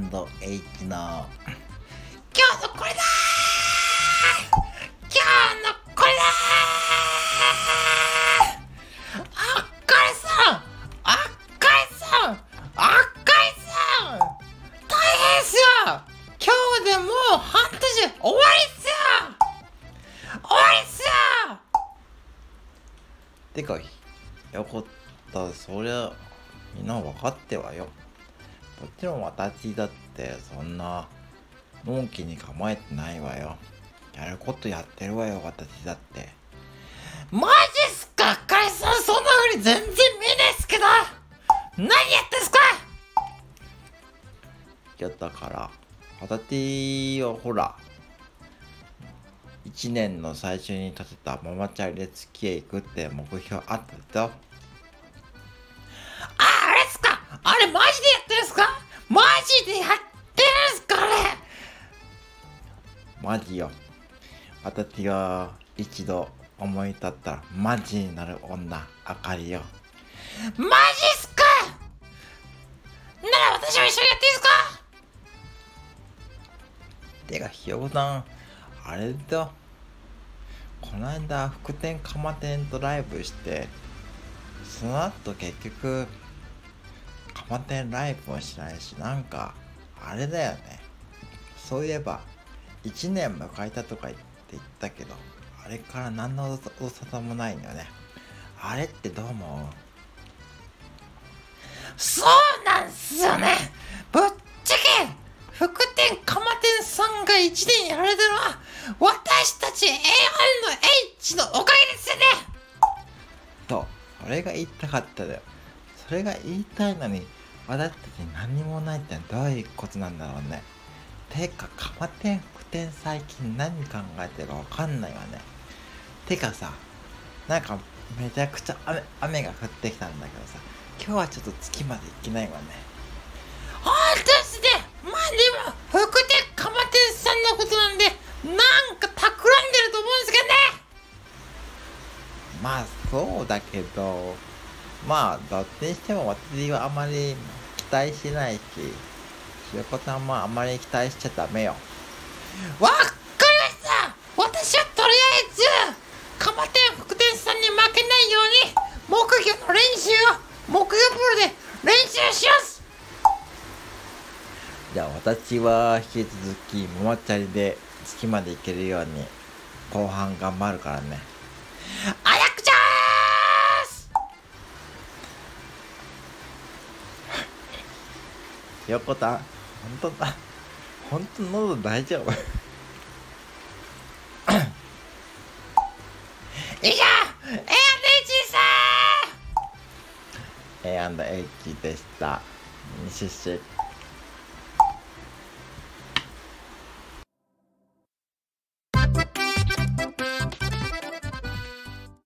H の。今日のこれだ今日のこれだあっかいさん。あっかいさん。あっかいさん。大変っすよ。今日でもう半年終わりっすよ。終わりっすよ。てかよかった。そりゃみんな分かってはよもちろん私だってそんなのんきに構えてないわよ。やることやってるわよ私だって。マジっすか？かいさんそんな風に全然見えないっすけど！何やってんすか！いやだから私はほら1年の最初に立てたママチャリで月へ行くって目標あったぞあ、あれっすかあれマジでやってるんすか？マジでやってるんすかあれ？マジよ。私が一度思い立ったらマジになる女あかりよ。マジっすか？なら私も一緒にやっていいっすか？てかひよこさんあれだよ。この間福天釜店とライブしてその後結局釜店ライブもしないしなんかあれだよね。そういえば1年迎えたとか言って言ったけどあれから何のお沙汰もないんだよね。あれってどう思う？そうなんすよね。ぶっちゃけ福天釜店さんが一年やられたのは私たち A1 の H のおかげですよね。とそれが言いたかっただよ。それが言いたいのに私たちに何もないってどういうことなんだろうね。てか釜店福店最近何考えてるかわかんないわね。てかさなんかめちゃくちゃ雨雨が降ってきたんだけどさ今日はちょっと月まで行けないわね。本当でまあでも福天釜店さんのことなんでなんか企んでると思うんですけどね。まあそうだけどまあどっちにしても私はあまり期待しないしひよこさんもあまり期待しちゃダメよ。わっかりました。私はとりあえず蒲店福店さんに負けないように木魚の練習を木魚プールで練習します。じゃあ私は引き続きママチャリで月まで行けるように後半頑張るからねあやくちゃーすひよこたん。本当だ。本当喉大丈夫。以上 A&H さ A&H でした。シュッシ。ュ